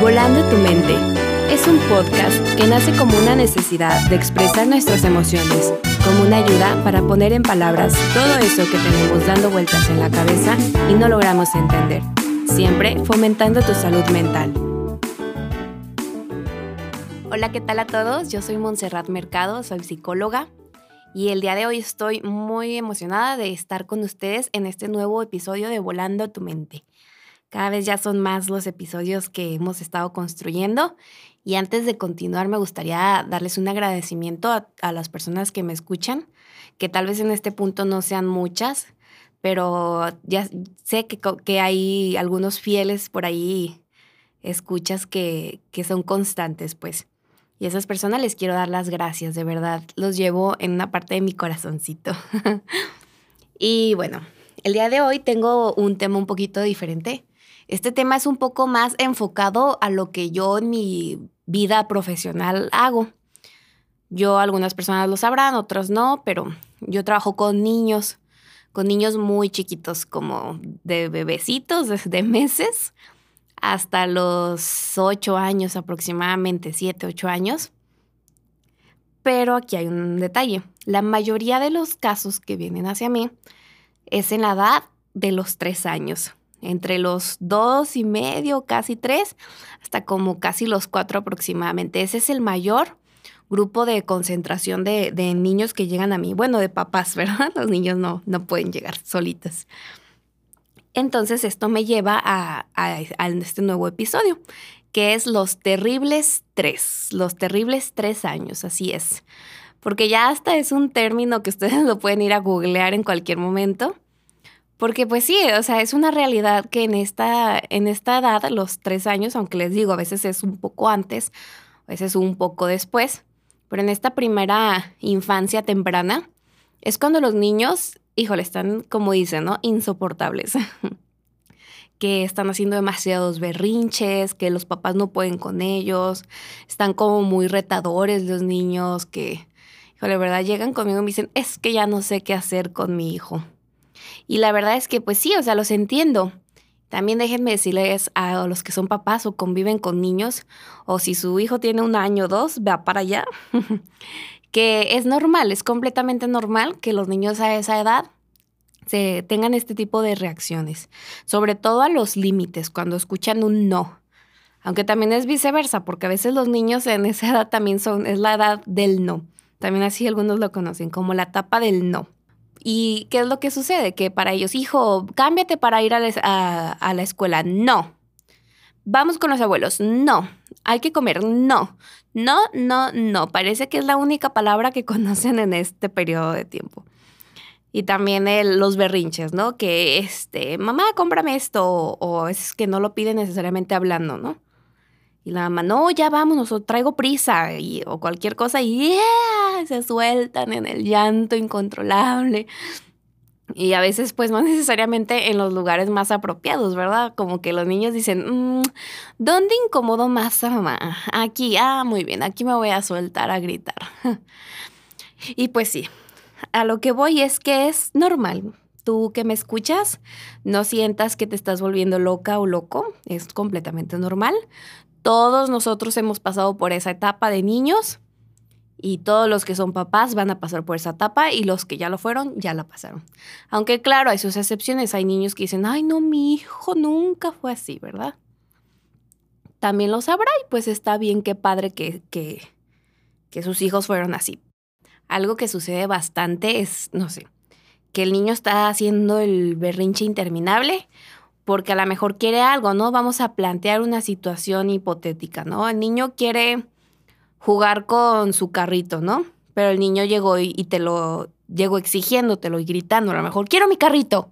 Volando tu mente es un podcast que nace como una necesidad de expresar nuestras emociones, como una ayuda para poner en palabras todo eso que tenemos dando vueltas en la cabeza y no logramos entender, siempre fomentando tu salud mental. Hola, ¿qué tal a todos? Yo soy Montserrat Mercado, soy psicóloga y el día de hoy estoy muy emocionada de estar con ustedes en este nuevo episodio de Volando tu mente. Cada vez ya son más los episodios que hemos estado construyendo. Y antes de continuar, me gustaría darles un agradecimiento a, las personas que me escuchan, que tal vez en este punto no sean muchas, pero ya sé que, que hay algunos fieles por ahí, escuchas que, que son constantes, pues. Y a esas personas les quiero dar las gracias, de verdad. Los llevo en una parte de mi corazoncito. y bueno, el día de hoy tengo un tema un poquito diferente. Este tema es un poco más enfocado a lo que yo en mi vida profesional hago. Yo, algunas personas lo sabrán, otros no, pero yo trabajo con niños, con niños muy chiquitos, como de bebecitos, desde meses hasta los ocho años aproximadamente, siete, ocho años. Pero aquí hay un detalle. La mayoría de los casos que vienen hacia mí es en la edad de los tres años entre los dos y medio, casi tres, hasta como casi los cuatro aproximadamente. Ese es el mayor grupo de concentración de, niños que llegan a mí. Bueno, de papás, ¿verdad? Los niños no, no pueden llegar solitos. Entonces esto me lleva a, a, este nuevo episodio, que es los terribles tres, los terribles tres años, así es. Porque ya hasta es un término que ustedes lo pueden ir a googlear en cualquier momento. Porque pues sí, o sea, es una realidad que en esta, en esta edad, los tres años, aunque les digo, a veces es un poco antes, a veces un poco después, pero en esta primera infancia temprana, es cuando los niños, híjole, están, como dicen, ¿no? Insoportables. que están haciendo demasiados berrinches, que los papás no pueden con ellos, están como muy retadores los niños, que, híjole, verdad, llegan conmigo y me dicen, es que ya no sé qué hacer con mi hijo. Y la verdad es que, pues sí, o sea, los entiendo. También déjenme decirles a los que son papás o conviven con niños, o si su hijo tiene un año o dos, va para allá, que es normal, es completamente normal que los niños a esa edad se tengan este tipo de reacciones, sobre todo a los límites, cuando escuchan un no. Aunque también es viceversa, porque a veces los niños en esa edad también son, es la edad del no. También así algunos lo conocen como la etapa del no. ¿Y qué es lo que sucede? Que para ellos, hijo, cámbiate para ir a la, escuela. No. Vamos con los abuelos. No. Hay que comer. No. No, no, no. Parece que es la única palabra que conocen en este periodo de tiempo. Y también los berrinches, ¿no? Que, este, mamá, cómprame esto. O, es que no lo pide necesariamente hablando, ¿no? Y la mamá, no, ya vámonos, o traigo prisa, o cualquier cosa, y se sueltan en el llanto incontrolable. Y a veces, pues, no necesariamente en los lugares más apropiados, ¿verdad? Como que los niños dicen, mm, ¿dónde incomodo más a mamá? Aquí, ah, muy bien, aquí me voy a soltar a gritar. y pues sí, a lo que voy es que es normal. Tú que me escuchas, no sientas que te estás volviendo loca o loco, es completamente normal. Todos nosotros hemos pasado por esa etapa de niños y todos los que son papás van a pasar por esa etapa y los que ya lo fueron, ya la pasaron. Aunque claro, hay sus excepciones. Hay niños que dicen, ay, no, mi hijo nunca fue así, ¿verdad? También lo sabrá y pues está bien, qué padre que, que, que sus hijos fueron así. Algo que sucede bastante es, no sé, que el niño está haciendo el berrinche interminable porque a lo mejor quiere algo, ¿no? Vamos a plantear una situación hipotética, ¿no? El niño quiere jugar con su carrito, ¿no? Pero el niño llegó y, te lo llegó exigiéndotelo y gritando, a lo mejor, quiero mi carrito.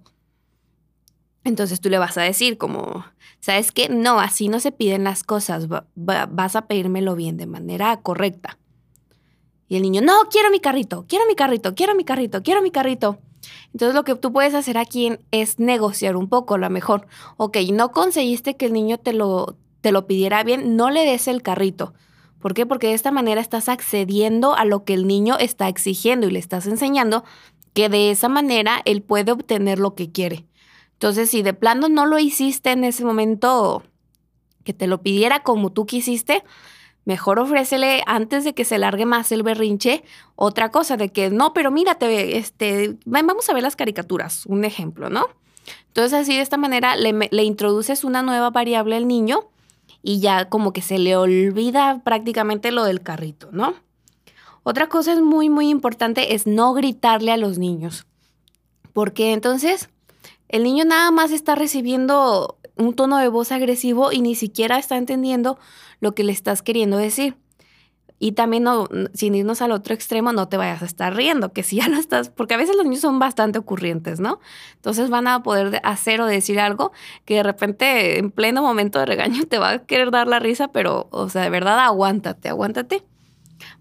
Entonces tú le vas a decir como, ¿sabes qué? No, así no se piden las cosas, vas a pedírmelo bien, de manera correcta. Y el niño, no, quiero mi carrito, quiero mi carrito, quiero mi carrito, quiero mi carrito. Entonces lo que tú puedes hacer aquí es negociar un poco, a lo mejor, ok, no conseguiste que el niño te lo, te lo pidiera bien, no le des el carrito. ¿Por qué? Porque de esta manera estás accediendo a lo que el niño está exigiendo y le estás enseñando que de esa manera él puede obtener lo que quiere. Entonces, si de plano no lo hiciste en ese momento que te lo pidiera como tú quisiste, mejor ofrécele antes de que se largue más el berrinche otra cosa de que no, pero mírate, este, vamos a ver las caricaturas, un ejemplo, ¿no? Entonces así de esta manera le, le introduces una nueva variable al niño y ya como que se le olvida prácticamente lo del carrito, ¿no? Otra cosa es muy, muy importante es no gritarle a los niños, porque entonces el niño nada más está recibiendo un tono de voz agresivo y ni siquiera está entendiendo lo que le estás queriendo decir. Y también, sin irnos al otro extremo, no te vayas a estar riendo, que si ya no estás, porque a veces los niños son bastante ocurrientes, ¿no? Entonces van a poder hacer o decir algo que de repente en pleno momento de regaño te va a querer dar la risa, pero, o sea, de verdad, aguántate, aguántate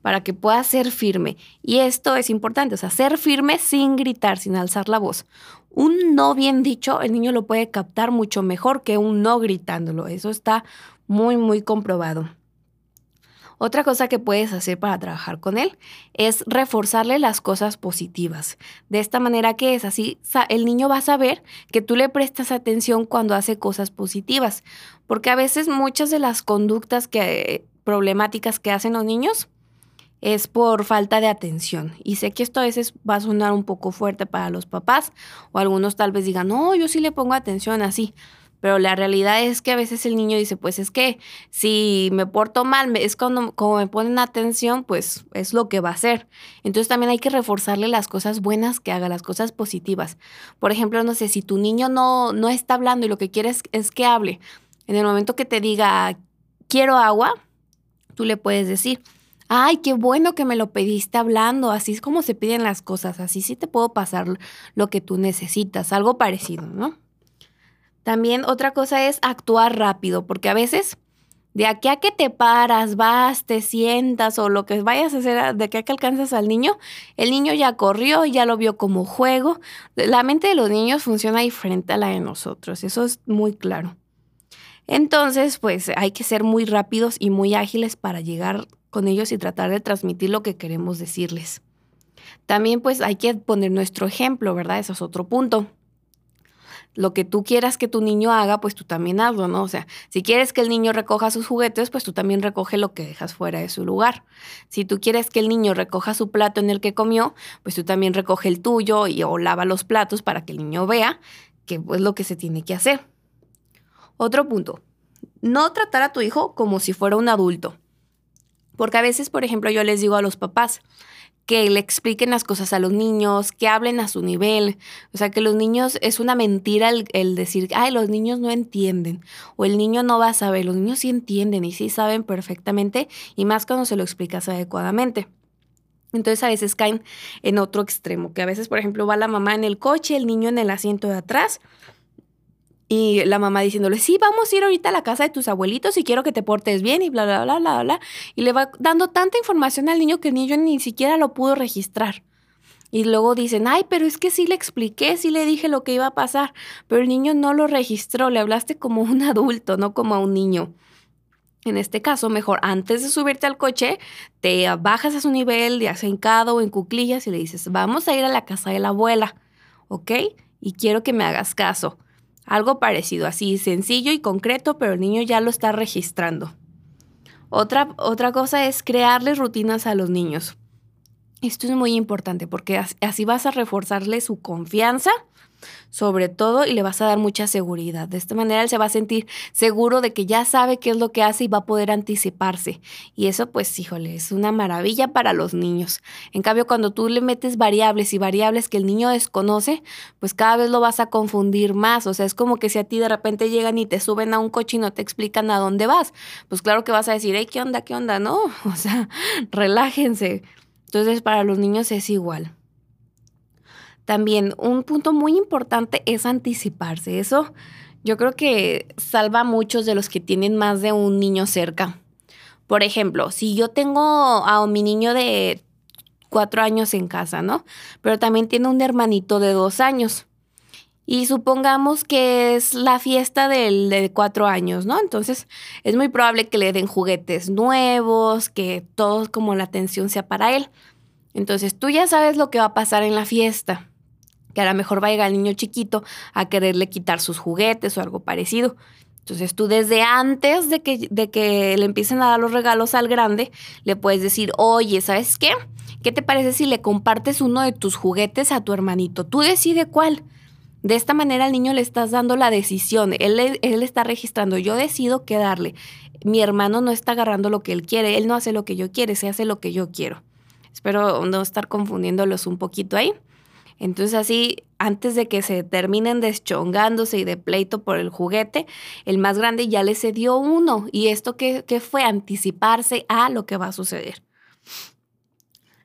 para que puedas ser firme. Y esto es importante, o sea, ser firme sin gritar, sin alzar la voz. Un no bien dicho, el niño lo puede captar mucho mejor que un no gritándolo. Eso está muy, muy comprobado. Otra cosa que puedes hacer para trabajar con él es reforzarle las cosas positivas. De esta manera que es así, el niño va a saber que tú le prestas atención cuando hace cosas positivas, porque a veces muchas de las conductas que, problemáticas que hacen los niños es por falta de atención. Y sé que esto a veces va a sonar un poco fuerte para los papás o algunos tal vez digan, no, yo sí le pongo atención así. Pero la realidad es que a veces el niño dice, pues es que si me porto mal, es cuando como me ponen atención, pues es lo que va a hacer. Entonces también hay que reforzarle las cosas buenas que haga, las cosas positivas. Por ejemplo, no sé, si tu niño no, no está hablando y lo que quieres es que hable, en el momento que te diga, quiero agua, tú le puedes decir, ay, qué bueno que me lo pediste hablando, así es como se piden las cosas, así sí te puedo pasar lo que tú necesitas, algo parecido, ¿no? También otra cosa es actuar rápido, porque a veces de aquí a que te paras, vas, te sientas o lo que vayas a hacer, de aquí a que alcanzas al niño, el niño ya corrió, ya lo vio como juego. La mente de los niños funciona diferente a la de nosotros, eso es muy claro. Entonces, pues hay que ser muy rápidos y muy ágiles para llegar con ellos y tratar de transmitir lo que queremos decirles. También pues hay que poner nuestro ejemplo, ¿verdad? Eso es otro punto lo que tú quieras que tu niño haga, pues tú también hazlo, ¿no? O sea, si quieres que el niño recoja sus juguetes, pues tú también recoge lo que dejas fuera de su lugar. Si tú quieres que el niño recoja su plato en el que comió, pues tú también recoge el tuyo y o lava los platos para que el niño vea que es lo que se tiene que hacer. Otro punto, no tratar a tu hijo como si fuera un adulto. Porque a veces, por ejemplo, yo les digo a los papás, que le expliquen las cosas a los niños, que hablen a su nivel. O sea, que los niños, es una mentira el, decir, ay, los niños no entienden o el niño no va a saber. Los niños sí entienden y sí saben perfectamente y más cuando se lo explicas adecuadamente. Entonces a veces caen en otro extremo, que a veces, por ejemplo, va la mamá en el coche, el niño en el asiento de atrás y la mamá diciéndole, sí, vamos a ir ahorita a la casa de tus abuelitos y quiero que te portes bien y bla, bla, bla, bla, bla. Y le va dando tanta información al niño que el niño ni siquiera lo pudo registrar. Y luego dicen, ay, pero es que sí le expliqué, sí le dije lo que iba a pasar, pero el niño no lo registró, le hablaste como un adulto, no como a un niño. En este caso, mejor antes de subirte al coche, te bajas a su nivel, de hincado o en cuclillas y le dices, vamos a ir a la casa de la abuela, ¿ok? Y quiero que me hagas caso. Algo parecido, así sencillo y concreto, pero el niño ya lo está registrando. Otra, otra cosa es crearles rutinas a los niños. Esto es muy importante porque así vas a reforzarle su confianza sobre todo y le vas a dar mucha seguridad. De esta manera él se va a sentir seguro de que ya sabe qué es lo que hace y va a poder anticiparse. Y eso pues, híjole, es una maravilla para los niños. En cambio, cuando tú le metes variables y variables que el niño desconoce, pues cada vez lo vas a confundir más. O sea, es como que si a ti de repente llegan y te suben a un coche y no te explican a dónde vas, pues claro que vas a decir, hey, ¿qué onda? ¿Qué onda? No, o sea, relájense. Entonces, para los niños es igual. También un punto muy importante es anticiparse. Eso yo creo que salva a muchos de los que tienen más de un niño cerca. Por ejemplo, si yo tengo a mi niño de cuatro años en casa, ¿no? Pero también tiene un hermanito de dos años. Y supongamos que es la fiesta del de cuatro años, ¿no? Entonces es muy probable que le den juguetes nuevos, que todo como la atención sea para él. Entonces tú ya sabes lo que va a pasar en la fiesta que a lo mejor va a llegar el niño chiquito a quererle quitar sus juguetes o algo parecido. Entonces tú desde antes de que, de que le empiecen a dar los regalos al grande, le puedes decir, oye, ¿sabes qué? ¿Qué te parece si le compartes uno de tus juguetes a tu hermanito? Tú decide cuál. De esta manera al niño le estás dando la decisión. Él, él está registrando, yo decido qué darle. Mi hermano no está agarrando lo que él quiere, él no hace lo que yo quiero, se hace lo que yo quiero. Espero no estar confundiéndolos un poquito ahí. Entonces así, antes de que se terminen deschongándose y de pleito por el juguete, el más grande ya le cedió uno. ¿Y esto qué, qué fue? Anticiparse a lo que va a suceder.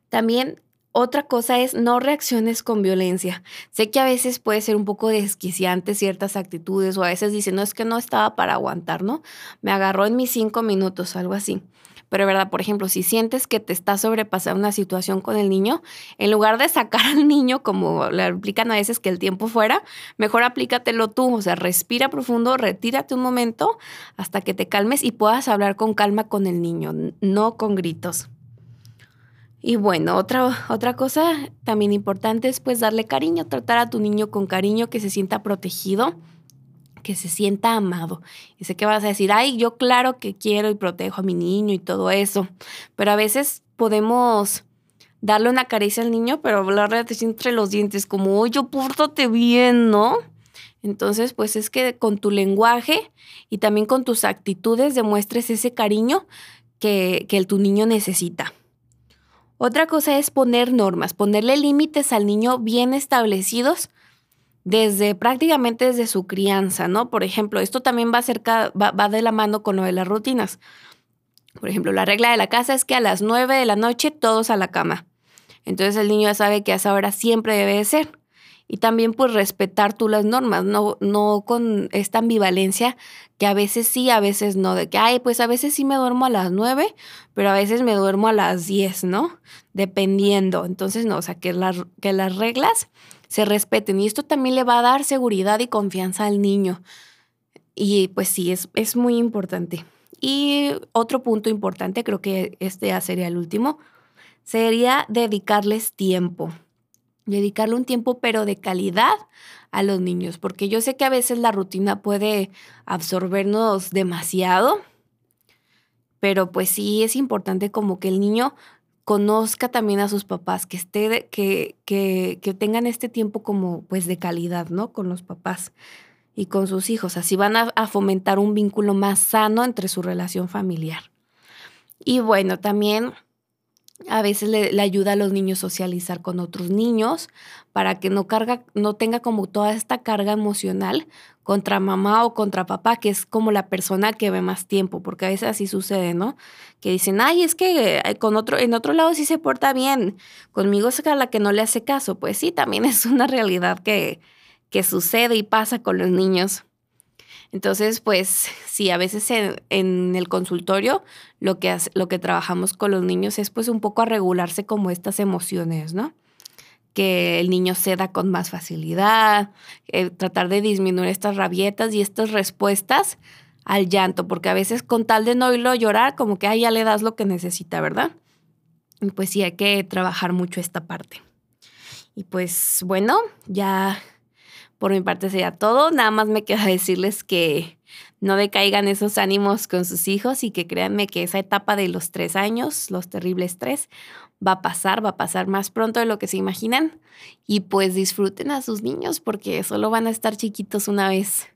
También otra cosa es no reacciones con violencia. Sé que a veces puede ser un poco desquiciante ciertas actitudes o a veces dicen, no es que no estaba para aguantar, ¿no? Me agarró en mis cinco minutos, algo así. Pero, ¿verdad? Por ejemplo, si sientes que te está sobrepasando una situación con el niño, en lugar de sacar al niño como le aplican a veces que el tiempo fuera, mejor aplícatelo tú. O sea, respira profundo, retírate un momento hasta que te calmes y puedas hablar con calma con el niño, no con gritos. Y bueno, otra, otra cosa también importante es pues darle cariño, tratar a tu niño con cariño, que se sienta protegido, que se sienta amado. Y sé que vas a decir, ay, yo claro que quiero y protejo a mi niño y todo eso, pero a veces podemos darle una caricia al niño, pero hablarle entre los dientes como, oye, pórtate bien, ¿no? Entonces, pues es que con tu lenguaje y también con tus actitudes demuestres ese cariño que, que tu niño necesita. Otra cosa es poner normas, ponerle límites al niño bien establecidos desde prácticamente desde su crianza, ¿no? Por ejemplo, esto también va, cerca, va, va de la mano con lo de las rutinas. Por ejemplo, la regla de la casa es que a las 9 de la noche todos a la cama. Entonces el niño ya sabe que a esa hora siempre debe de ser y también pues respetar tú las normas, no, no con esta ambivalencia que a veces sí, a veces no, de que, ay, pues a veces sí me duermo a las nueve, pero a veces me duermo a las diez, ¿no? Dependiendo. Entonces, no, o sea, que, que las reglas se respeten y esto también le va a dar seguridad y confianza al niño. Y pues sí, es, es muy importante. Y otro punto importante, creo que este ya sería el último, sería dedicarles tiempo dedicarle un tiempo, pero de calidad a los niños, porque yo sé que a veces la rutina puede absorbernos demasiado, pero pues sí es importante como que el niño conozca también a sus papás, que esté, que, que, que tengan este tiempo como pues de calidad, ¿no? Con los papás y con sus hijos. Así van a, a fomentar un vínculo más sano entre su relación familiar. Y bueno, también a veces le, ayuda a los niños socializar con otros niños para que no, carga, no tenga como toda esta carga emocional contra mamá o contra papá, que es como la persona que ve más tiempo, porque a veces así sucede, ¿no? Que dicen, ay, es que eh, con otro, en otro lado sí se porta bien, conmigo es la que no le hace caso. Pues sí, también es una realidad que, que sucede y pasa con los niños. Entonces, pues sí, a veces en, el consultorio lo que, lo que trabajamos con los niños es pues un poco a regularse como estas emociones, ¿no? Que el niño ceda con más facilidad, eh, tratar de disminuir estas rabietas y estas respuestas al llanto, porque a veces con tal de no oírlo llorar, como que ahí ya le das lo que necesita, ¿verdad? Y pues sí, hay que trabajar mucho esta parte. Y pues bueno, ya por mi parte sería todo. Nada más me queda decirles que no decaigan esos ánimos con sus hijos y que créanme que esa etapa de los tres años, los terribles tres, va a pasar, va a pasar más pronto de lo que se imaginan. Y pues disfruten a sus niños porque solo van a estar chiquitos una vez.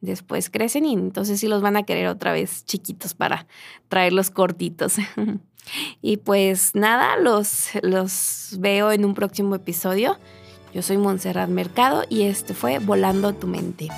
Después crecen y entonces sí los van a querer otra vez chiquitos para traerlos cortitos. y pues nada, los, los veo en un próximo episodio. Yo soy Montserrat Mercado y este fue Volando tu mente.